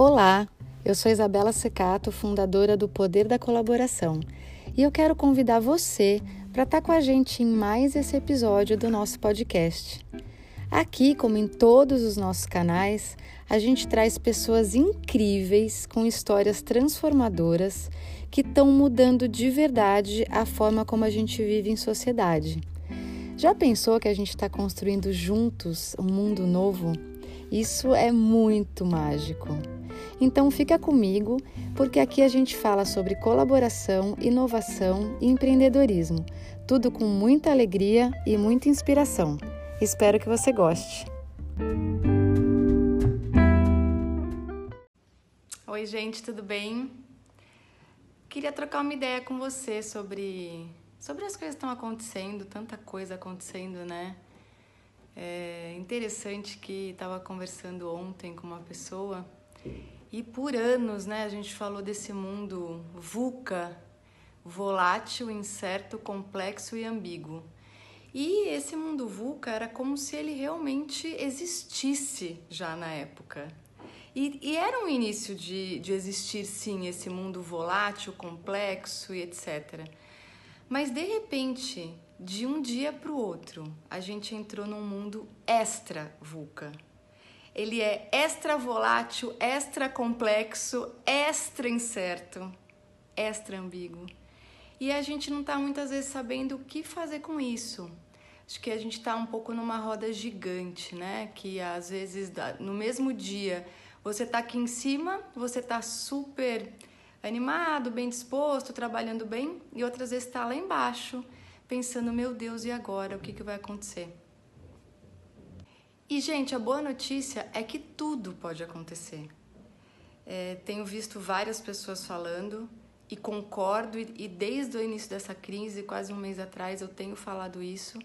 Olá, eu sou Isabela Secato, fundadora do Poder da Colaboração, e eu quero convidar você para estar tá com a gente em mais esse episódio do nosso podcast. Aqui, como em todos os nossos canais, a gente traz pessoas incríveis com histórias transformadoras que estão mudando de verdade a forma como a gente vive em sociedade. Já pensou que a gente está construindo juntos um mundo novo? Isso é muito mágico. Então fica comigo, porque aqui a gente fala sobre colaboração, inovação e empreendedorismo, tudo com muita alegria e muita inspiração. Espero que você goste. Oi, gente, tudo bem? Queria trocar uma ideia com você sobre sobre as coisas que estão acontecendo, tanta coisa acontecendo, né? É interessante que estava conversando ontem com uma pessoa e por anos, né, a gente falou desse mundo VUCA, volátil, incerto, complexo e ambíguo. E esse mundo VUCA era como se ele realmente existisse já na época. E, e era um início de, de existir, sim, esse mundo volátil, complexo e etc. Mas de repente, de um dia para o outro, a gente entrou num mundo extra VUCA ele é extra volátil, extra complexo, extra incerto, extra ambíguo. E a gente não está muitas vezes sabendo o que fazer com isso. Acho que a gente está um pouco numa roda gigante, né? Que às vezes no mesmo dia você está aqui em cima, você está super animado, bem disposto, trabalhando bem, e outras vezes está lá embaixo, pensando: meu Deus, e agora? O que, que vai acontecer? E, gente, a boa notícia é que tudo pode acontecer. É, tenho visto várias pessoas falando e concordo, e, e desde o início dessa crise, quase um mês atrás, eu tenho falado isso.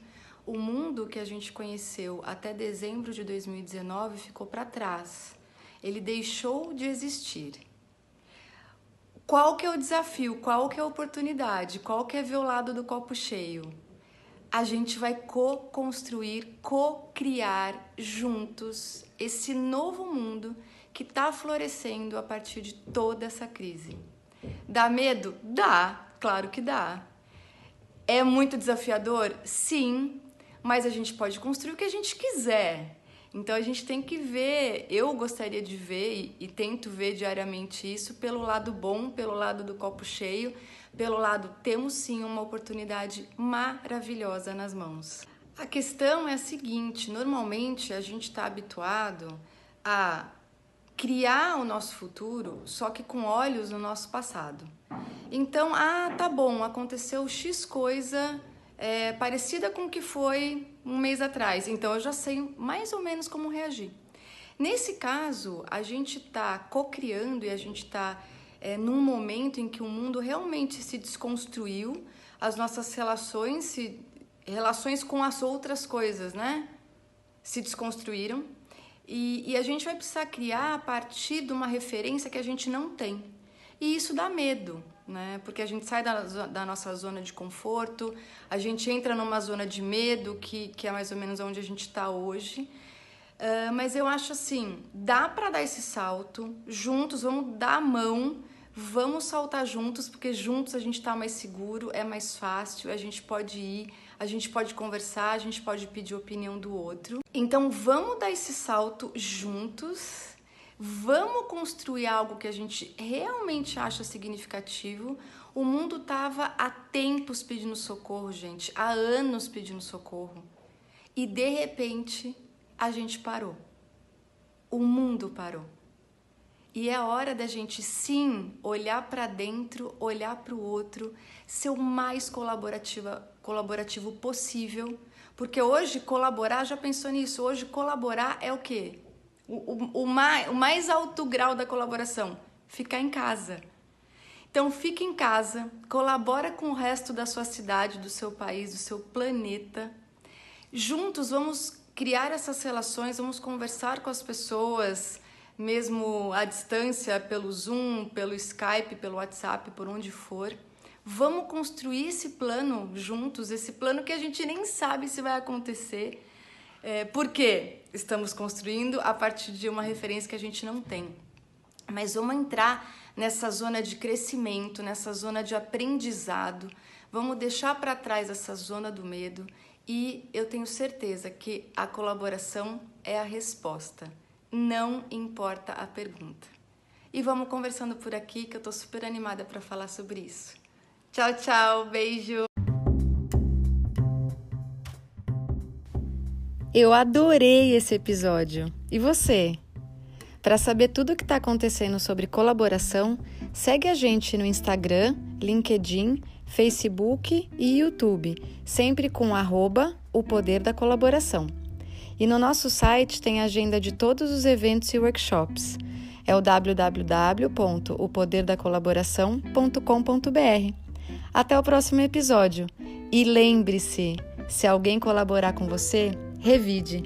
O mundo que a gente conheceu até dezembro de 2019 ficou para trás. Ele deixou de existir. Qual que é o desafio? Qual que é a oportunidade? Qual que é ver o lado do copo cheio? A gente vai co-construir, co-criar juntos esse novo mundo que está florescendo a partir de toda essa crise. Dá medo? Dá, claro que dá. É muito desafiador? Sim, mas a gente pode construir o que a gente quiser. Então a gente tem que ver, eu gostaria de ver e, e, tento ver diariamente isso pelo lado bom, pelo lado do copo cheio, pelo lado temos sim uma oportunidade maravilhosa nas mãos. A questão é a seguinte: normalmente a gente está habituado a criar o nosso futuro, só que com olhos no nosso passado. Então, ah, tá bom, aconteceu X coisa é, parecida com o que foi um mês atrás, então eu já sei mais ou menos como reagir. Nesse caso, a gente está co-criando e a gente está é, num momento em que o mundo realmente se desconstruiu, as nossas relações, se, relações com as outras coisas, né? Se desconstruíram. E, e a gente vai precisar criar a partir de uma referência que a gente não tem. E isso dá medo, né? Porque a gente sai da, da nossa zona de conforto, a gente entra numa zona de medo, que, que é mais ou menos onde a gente está hoje. Uh, mas eu acho assim, dá para dar esse salto, juntos, vamos dar a mão Vamos saltar juntos, porque juntos a gente está mais seguro, é mais fácil, a gente pode ir, a gente pode conversar, a gente pode pedir opinião do outro. Então vamos dar esse salto juntos, vamos construir algo que a gente realmente acha significativo. O mundo estava há tempos pedindo socorro, gente, há anos pedindo socorro. E de repente a gente parou. O mundo parou. E é hora da gente sim olhar para dentro, olhar para o outro, ser o mais colaborativa, colaborativo possível. Porque hoje colaborar, já pensou nisso? Hoje colaborar é o quê? O, o, mais, o mais alto grau da colaboração? Ficar em casa. Então fique em casa, colabora com o resto da sua cidade, do seu país, do seu planeta. Juntos vamos criar essas relações, vamos conversar com as pessoas, mesmo à distância, pelo Zoom, pelo Skype, pelo WhatsApp, por onde for. Vamos construir esse plano juntos, esse plano que a gente nem sabe se vai acontecer. É, por quê? Estamos construindo a partir de uma referência que a gente não tem. mas vamos entrar nessa zona de crescimento, nessa zona de aprendizado. Vamos deixar para trás essa zona do medo e eu tenho certeza que a colaboração é a resposta. Não importa a pergunta. E vamos conversando por aqui que eu tô super animada para falar sobre isso. Tchau, tchau, beijo. Eu adorei esse episódio. E você? Para saber tudo o que está acontecendo sobre colaboração, segue a gente no Instagram, LinkedIn, Facebook e YouTube, sempre com arroba o poder da colaboração. E no nosso site tem a agenda de todos os eventos e workshops. É o www.opoderdacolaboração.com.br. Até o próximo episódio. E lembre-se, se alguém colaborar com você, Revide.